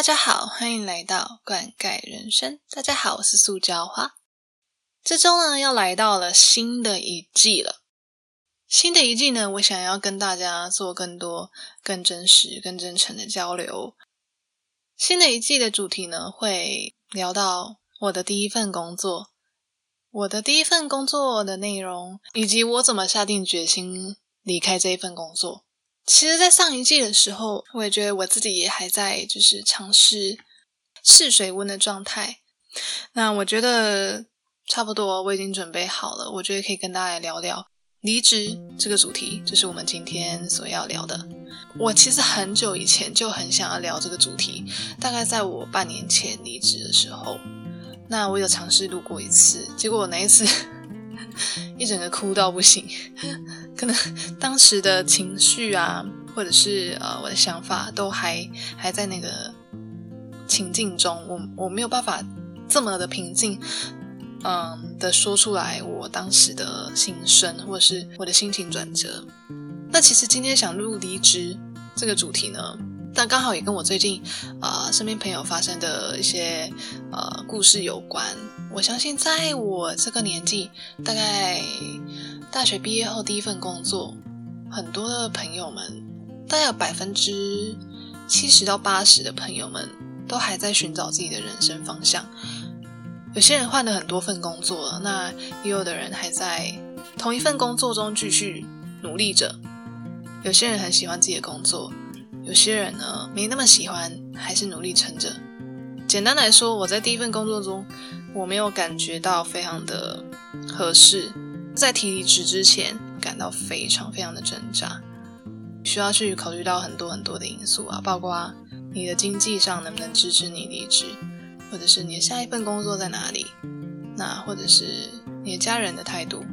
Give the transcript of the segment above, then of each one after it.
大家好，欢迎来到灌溉人生。大家好，我是塑胶花。这周呢，要来到了新的一季了。新的一季呢，我想要跟大家做更多、更真实、更真诚的交流。新的一季的主题呢，会聊到我的第一份工作，我的第一份工作的内容，以及我怎么下定决心离开这一份工作。其实，在上一季的时候，我也觉得我自己也还在就是尝试试水温的状态。那我觉得差不多，我已经准备好了。我觉得可以跟大家聊聊离职这个主题，这是我们今天所要聊的。我其实很久以前就很想要聊这个主题，大概在我半年前离职的时候，那我有尝试录过一次，结果我那一次。一整个哭到不行，可能当时的情绪啊，或者是呃我的想法，都还还在那个情境中，我我没有办法这么的平静，嗯的说出来我当时的心声，或者是我的心情转折。那其实今天想录离职这个主题呢？但刚好也跟我最近啊身边朋友发生的一些呃故事有关。我相信在我这个年纪，大概大学毕业后第一份工作，很多的朋友们，大概有百分之七十到八十的朋友们都还在寻找自己的人生方向。有些人换了很多份工作，那也有的人还在同一份工作中继续努力着。有些人很喜欢自己的工作。有些人呢没那么喜欢，还是努力撑着。简单来说，我在第一份工作中，我没有感觉到非常的合适。在提离职之前，感到非常非常的挣扎，需要去考虑到很多很多的因素啊，包括你的经济上能不能支持你离职，或者是你的下一份工作在哪里，那或者是你的家人的态度，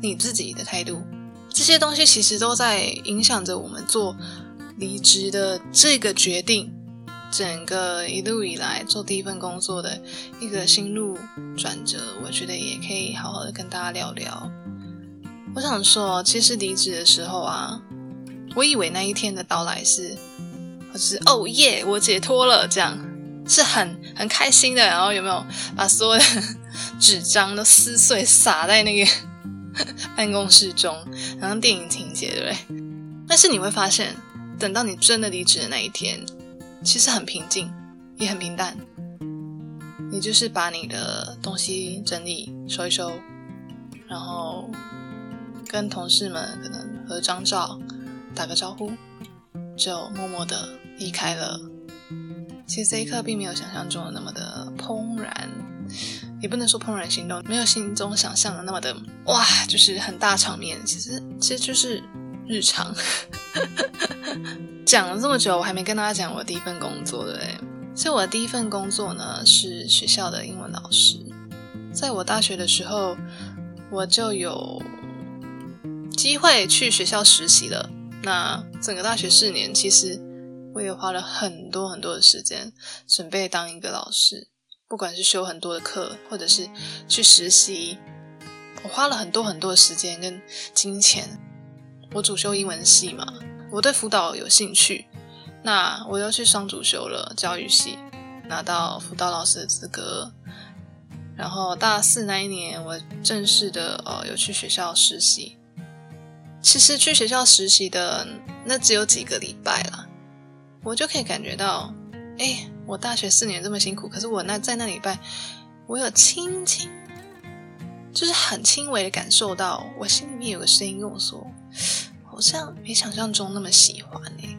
你自己的态度，这些东西其实都在影响着我们做。离职的这个决定，整个一路以来做第一份工作的一个心路转折，我觉得也可以好好的跟大家聊聊。我想说，其实离职的时候啊，我以为那一天的到来是，是哦耶，我解脱了，这样是很很开心的。然后有没有把所有的纸张都撕碎，撒在那个办公室中，然后电影情节，对不对？但是你会发现。等到你真的离职的那一天，其实很平静，也很平淡。你就是把你的东西整理收一收，然后跟同事们可能合张照，打个招呼，就默默的离开了。其实这一刻并没有想象中的那么的怦然，也不能说怦然心动，没有心中想象的那么的哇，就是很大场面。其实，其实就是。日常 讲了这么久，我还没跟大家讲我第一份工作，对？所以我的第一份工作呢是学校的英文老师。在我大学的时候，我就有机会去学校实习了。那整个大学四年，其实我也花了很多很多的时间准备当一个老师，不管是修很多的课，或者是去实习，我花了很多很多的时间跟金钱。我主修英文系嘛，我对辅导有兴趣，那我又去双主修了教育系，拿到辅导老师的资格。然后大四那一年，我正式的呃有去学校实习。其实去学校实习的那只有几个礼拜了，我就可以感觉到，哎，我大学四年这么辛苦，可是我那在那礼拜，我有轻轻，就是很轻微的感受到，我心里面有个声音跟我说。像没想象中那么喜欢哎，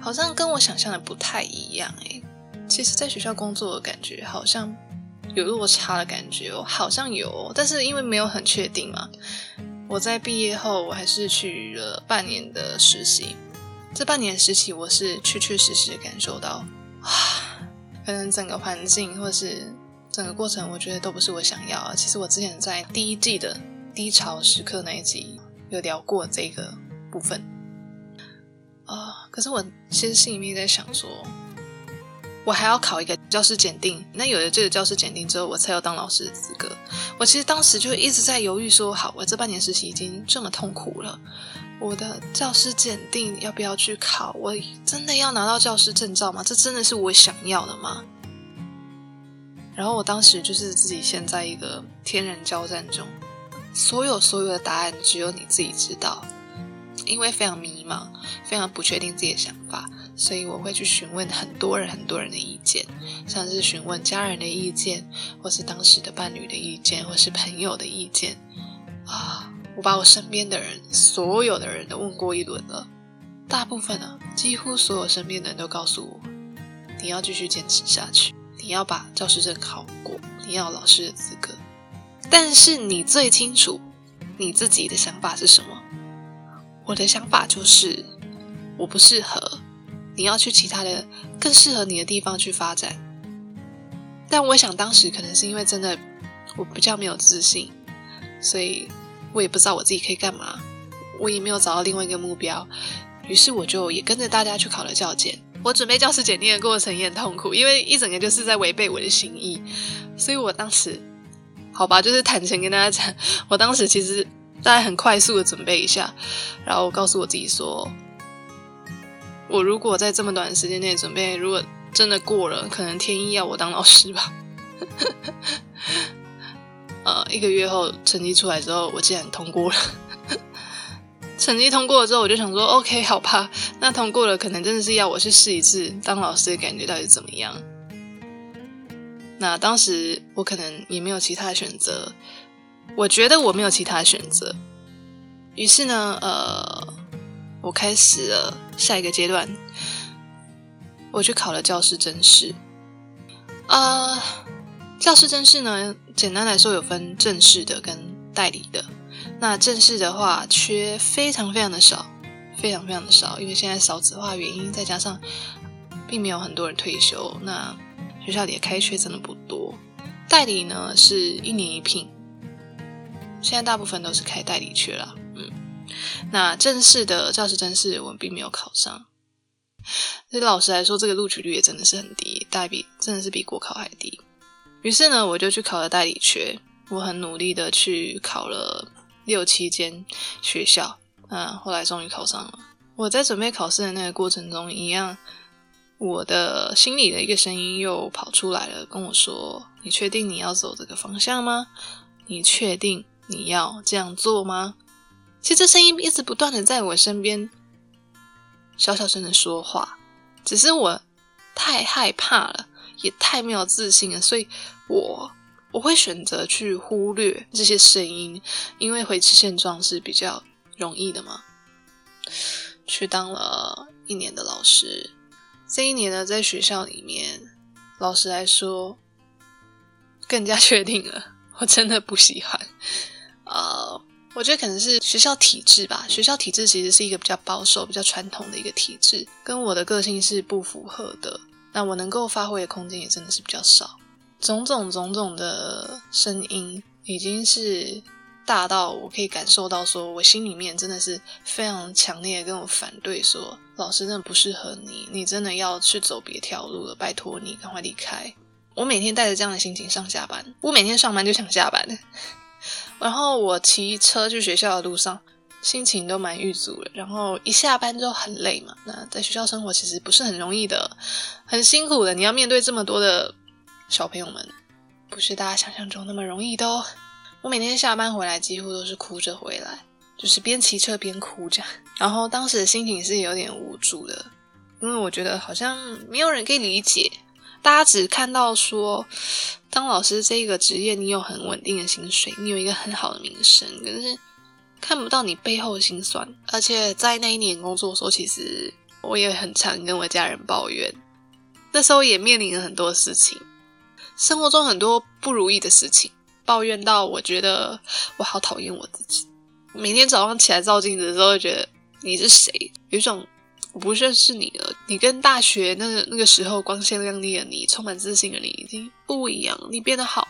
好像跟我想象的不太一样哎。其实，在学校工作的感觉好像有落差的感觉哦，好像有，但是因为没有很确定嘛。我在毕业后，我还是去了半年的实习。这半年实习，我是确确实实感受到啊，可能整个环境或是整个过程，我觉得都不是我想要。其实我之前在第一季的低潮时刻那一集。有聊过这个部分啊，可是我其实心里面在想说，我还要考一个教师检定。那有了这个教师检定之后，我才有当老师的资格。我其实当时就一直在犹豫，说好，我这半年实习已经这么痛苦了，我的教师检定要不要去考？我真的要拿到教师证照吗？这真的是我想要的吗？然后我当时就是自己陷在一个天人交战中，所有所有的答案只有你自己知道，因为非常迷茫，非常不确定自己的想法，所以我会去询问很多人很多人的意见，像是询问家人的意见，或是当时的伴侣的意见，或是朋友的意见啊，我把我身边的人所有的人都问过一轮了，大部分啊，几乎所有身边的人都告诉我，你要继续坚持下去。你要把教师证考过，你要老师的资格，但是你最清楚你自己的想法是什么。我的想法就是我不适合，你要去其他的更适合你的地方去发展。但我想当时可能是因为真的我比较没有自信，所以我也不知道我自己可以干嘛，我也没有找到另外一个目标，于是我就也跟着大家去考了教检。我准备教师检定的过程也很痛苦，因为一整个就是在违背我的心意，所以我当时，好吧，就是坦诚跟大家讲，我当时其实大概很快速的准备一下，然后告诉我自己说，我如果在这么短的时间内准备，如果真的过了，可能天意要我当老师吧。呃，一个月后成绩出来之后，我竟然通过了。成绩通过了之后，我就想说，OK，好吧，那通过了，可能真的是要我去试一次当老师的感觉到底怎么样？那当时我可能也没有其他的选择，我觉得我没有其他选择，于是呢，呃，我开始了下一个阶段，我去考了教师真试。啊，教师真试呢，简单来说有分正式的跟代理的。那正式的话，缺非常非常的少，非常非常的少，因为现在少子化原因，再加上并没有很多人退休，那学校里的开缺真的不多。代理呢是一年一聘，现在大部分都是开代理去了。嗯，那正式的教师正式我们并没有考上，对老师来说，这个录取率也真的是很低，大比真的是比国考还低。于是呢，我就去考了代理缺，我很努力的去考了。六七间学校，嗯，后来终于考上了。我在准备考试的那个过程中，一样，我的心里的一个声音又跑出来了，跟我说：“你确定你要走这个方向吗？你确定你要这样做吗？”其实这声音一直不断的在我身边小小声的说话，只是我太害怕了，也太没有自信了，所以我。我会选择去忽略这些声音，因为维持现状是比较容易的嘛。去当了一年的老师，这一年呢，在学校里面，老实来说，更加 确定了，我真的不喜欢。呃，我觉得可能是学校体制吧，学校体制其实是一个比较保守、比较传统的一个体制，跟我的个性是不符合的。那我能够发挥的空间也真的是比较少。种种种种的声音，已经是大到我可以感受到，说我心里面真的是非常强烈的跟我反对，说老师真的不适合你，你真的要去走别条路了，拜托你赶快离开。我每天带着这样的心情上下班，我每天上班就想下班，然后我骑车去学校的路上，心情都蛮郁足的，然后一下班就很累嘛。那在学校生活其实不是很容易的，很辛苦的，你要面对这么多的。小朋友们不是大家想象中那么容易的哦。我每天下班回来几乎都是哭着回来，就是边骑车边哭着。然后当时的心情是有点无助的，因为我觉得好像没有人可以理解。大家只看到说，当老师这个职业，你有很稳定的薪水，你有一个很好的名声，可是看不到你背后的辛酸。而且在那一年工作的时候，其实我也很常跟我家人抱怨，那时候也面临了很多事情。生活中很多不如意的事情，抱怨到我觉得我好讨厌我自己。每天早上起来照镜子的时候，觉得你是谁？有一种我不认识你了。你跟大学那个那个时候光鲜亮丽的你，充满自信的你已经不一样。你变得好，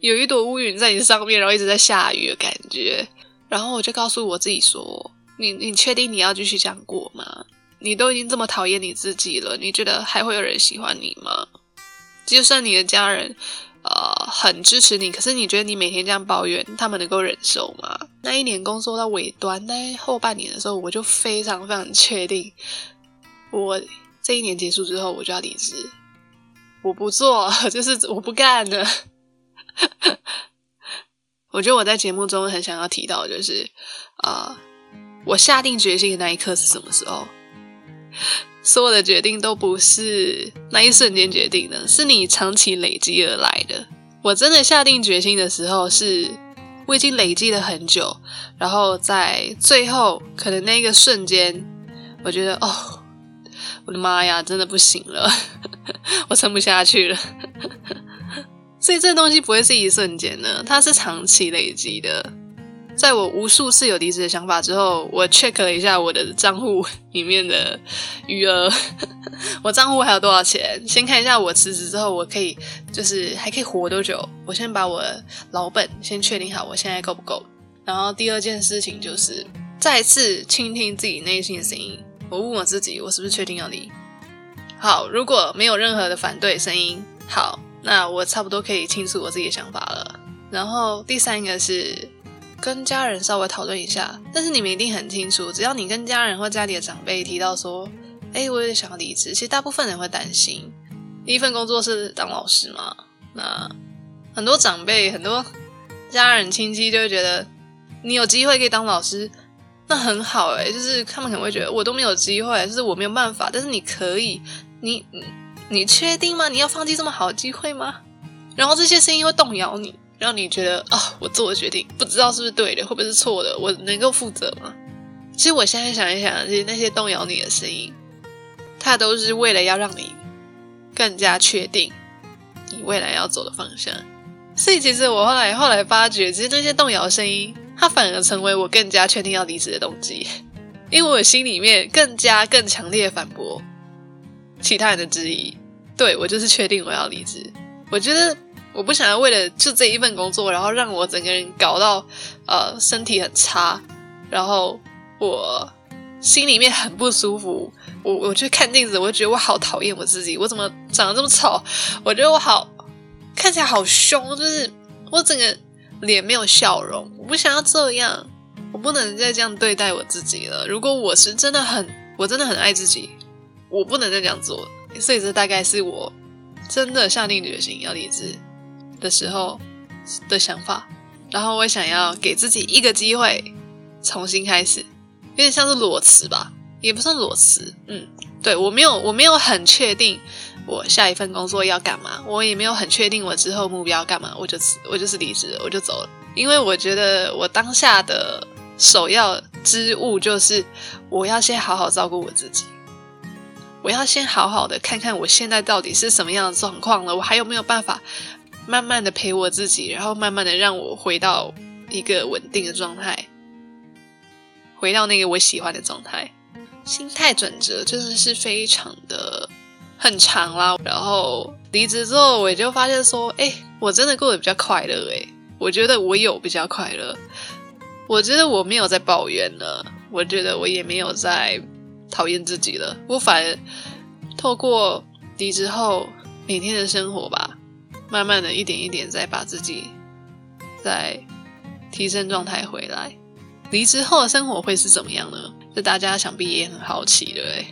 有一朵乌云在你上面，然后一直在下雨的感觉。然后我就告诉我自己说：“你你确定你要继续这样过吗？你都已经这么讨厌你自己了，你觉得还会有人喜欢你吗？就算你的家人，呃，很支持你，可是你觉得你每天这样抱怨，他们能够忍受吗？那一年工作到尾端，那后半年的时候，我就非常非常确定，我这一年结束之后，我就要离职，我不做，就是我不干了。我觉得我在节目中很想要提到，就是啊，我下定决心的那一刻是什么时候？所有的决定都不是那一瞬间决定的，是你长期累积而来的。我真的下定决心的时候，是我已经累积了很久，然后在最后可能那个瞬间，我觉得哦，我的妈呀，真的不行了，我撑不下去了。所以这东西不会是一瞬间的，它是长期累积的。在我无数次有离职的想法之后，我 check 了一下我的账户 里面的余额，我账户还有多少钱？先看一下我辞职之后我可以就是还可以活多久。我先把我老本先确定好，我现在够不够？然后第二件事情就是再次倾听自己内心的声音。我问我自己，我是不是确定要离？好，如果没有任何的反对声音，好，那我差不多可以清楚我自己的想法了。然后第三个是。跟家人稍微讨论一下，但是你们一定很清楚，只要你跟家人或家里的长辈提到说，哎，我有点想要离职，其实大部分人会担心，第一份工作是当老师嘛，那很多长辈、很多家人亲戚就会觉得，你有机会可以当老师，那很好哎，就是他们可能会觉得我都没有机会，就是我没有办法，但是你可以，你你确定吗？你要放弃这么好的机会吗？然后这些声音会动摇你。让你觉得啊，我做的决定不知道是不是对的，会不会是错的？我能够负责吗？其实我现在想一想，其实那些动摇你的声音，它都是为了要让你更加确定你未来要走的方向。所以，其实我后来后来发觉，其实那些动摇声音，它反而成为我更加确定要离职的动机，因为我心里面更加更强烈反驳其他人的质疑。对我就是确定我要离职。我觉得。我不想要为了就这一份工作，然后让我整个人搞到呃身体很差，然后我心里面很不舒服。我我去看镜子，我就觉得我好讨厌我自己，我怎么长得这么丑？我觉得我好看起来好凶，就是我整个脸没有笑容。我不想要这样，我不能再这样对待我自己了。如果我是真的很，我真的很爱自己，我不能再这样做。所以这大概是我真的下定决心要离职。的时候的想法，然后我想要给自己一个机会重新开始，有点像是裸辞吧，也不算裸辞。嗯，对我没有，我没有很确定我下一份工作要干嘛，我也没有很确定我之后目标干嘛，我就辞，我就是离职，我就走了。因为我觉得我当下的首要之务就是我要先好好照顾我自己，我要先好好的看看我现在到底是什么样的状况了，我还有没有办法。慢慢的陪我自己，然后慢慢的让我回到一个稳定的状态，回到那个我喜欢的状态。心态转折真的是非常的很长啦。然后离职之后，我就发现说，哎，我真的过得比较快乐。哎，我觉得我有比较快乐。我觉得我没有在抱怨了，我觉得我也没有在讨厌自己了。我反而透过离职后每天的生活吧。慢慢的一点一点再把自己再提升状态回来，离职后的生活会是怎么样呢？这大家想必也很好奇，对不对？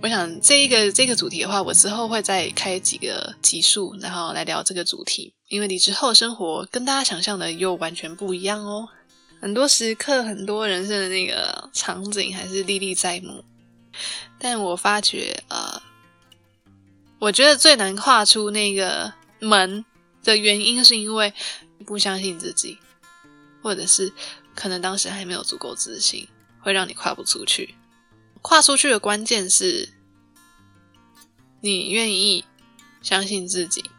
我想这一个这个主题的话，我之后会再开几个集数，然后来聊这个主题。因为离职后生活跟大家想象的又完全不一样哦，很多时刻、很多人生的那个场景还是历历在目。但我发觉，呃，我觉得最难跨出那个。门的原因是因为不相信自己，或者是可能当时还没有足够自信，会让你跨不出去。跨出去的关键是，你愿意相信自己，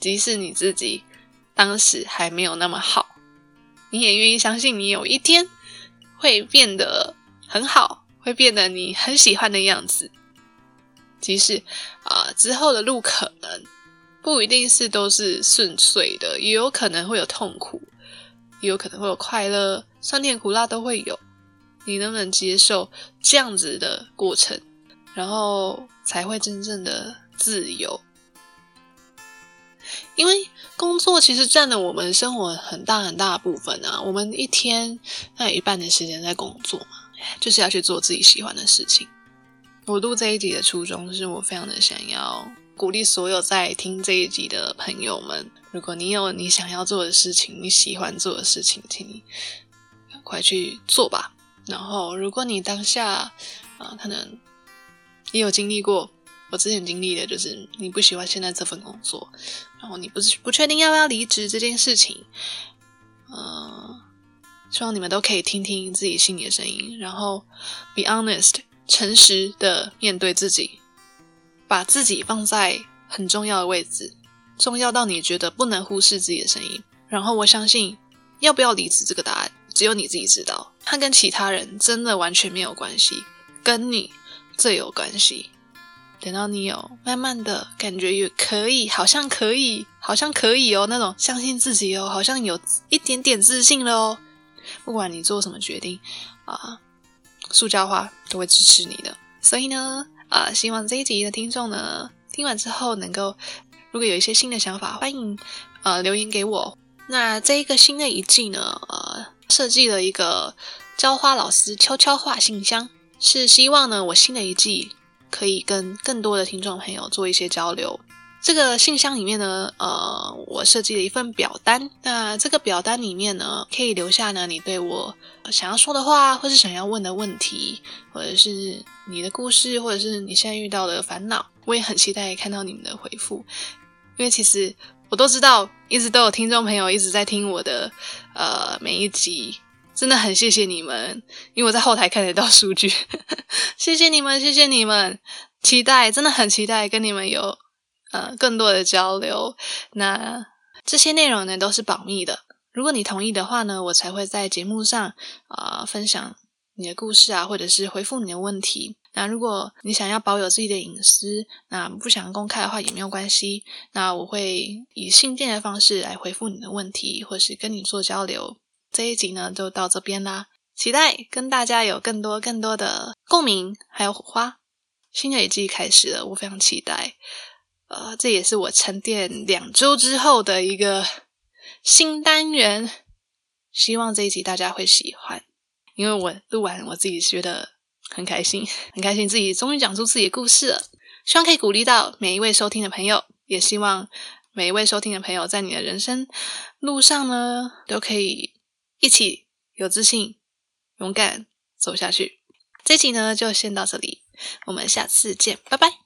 即使你自己当时还没有那么好，你也愿意相信你有一天会变得很好，会变得你很喜欢的样子。即使啊之后的路可能。不一定是都是顺遂的，也有可能会有痛苦，也有可能会有快乐，酸甜苦辣都会有。你能不能接受这样子的过程？然后才会真正的自由。因为工作其实占了我们生活很大很大的部分啊，我们一天那一半的时间在工作嘛，就是要去做自己喜欢的事情。我录这一集的初衷是我非常的想要鼓励所有在听这一集的朋友们，如果你有你想要做的事情，你喜欢做的事情，请你赶快去做吧。然后，如果你当下啊，可能也有经历过。我之前经历的就是你不喜欢现在这份工作，然后你不是不确定要不要离职这件事情，嗯，希望你们都可以听听自己心里的声音，然后 be honest，诚实的面对自己，把自己放在很重要的位置，重要到你觉得不能忽视自己的声音。然后我相信，要不要离职这个答案只有你自己知道，它跟其他人真的完全没有关系，跟你最有关系。等到你有慢慢的感觉，也可以，好像可以，好像可以哦，那种相信自己哦，好像有一点点自信了哦。不管你做什么决定啊，塑胶花都会支持你的。所以呢，啊，希望这一集的听众呢，听完之后能够，如果有一些新的想法，欢迎呃留言给我。那这一个新的一季呢，呃，设计了一个浇花老师悄悄话信箱，是希望呢，我新的一季。可以跟更多的听众朋友做一些交流。这个信箱里面呢，呃，我设计了一份表单。那这个表单里面呢，可以留下呢你对我想要说的话，或是想要问的问题，或者是你的故事，或者是你现在遇到的烦恼。我也很期待看到你们的回复，因为其实我都知道，一直都有听众朋友一直在听我的呃每一集。真的很谢谢你们，因为我在后台看得到数据。谢谢你们，谢谢你们，期待真的很期待跟你们有呃更多的交流。那这些内容呢都是保密的，如果你同意的话呢，我才会在节目上啊分享你的故事啊，或者是回复你的问题。那如果你想要保有自己的隐私，那不想公开的话也没有关系。那我会以信件的方式来回复你的问题，或是跟你做交流。这一集呢就到这边啦，期待跟大家有更多更多的共鸣，还有火花。新的一季开始了，我非常期待。呃，这也是我沉淀两周之后的一个新单元，希望这一集大家会喜欢。因为我录完，我自己觉得很开心，很开心自己终于讲出自己的故事了。希望可以鼓励到每一位收听的朋友，也希望每一位收听的朋友在你的人生路上呢都可以。一起有自信、勇敢走下去。这集呢就先到这里，我们下次见，拜拜。